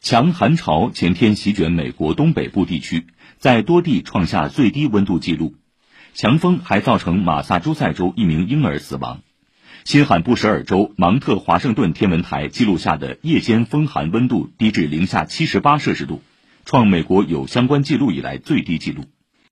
强寒潮前天席卷美国东北部地区，在多地创下最低温度记录。强风还造成马萨诸塞州一名婴儿死亡。新罕布什尔州芒特华盛顿天文台记录下的夜间风寒温度低至零下七十八摄氏度，创美国有相关记录以来最低纪录。